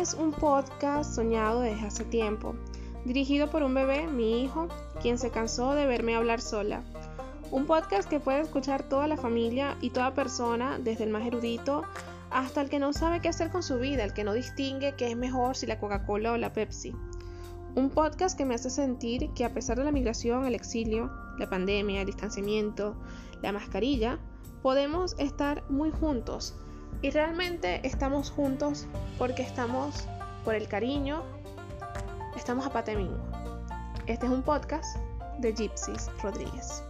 es un podcast soñado desde hace tiempo, dirigido por un bebé, mi hijo, quien se cansó de verme hablar sola. Un podcast que puede escuchar toda la familia y toda persona, desde el más erudito hasta el que no sabe qué hacer con su vida, el que no distingue qué es mejor si la Coca-Cola o la Pepsi. Un podcast que me hace sentir que a pesar de la migración, el exilio, la pandemia, el distanciamiento, la mascarilla, podemos estar muy juntos, y realmente estamos juntos porque estamos por el cariño, estamos a Patemingo. Este es un podcast de Gypsies Rodríguez.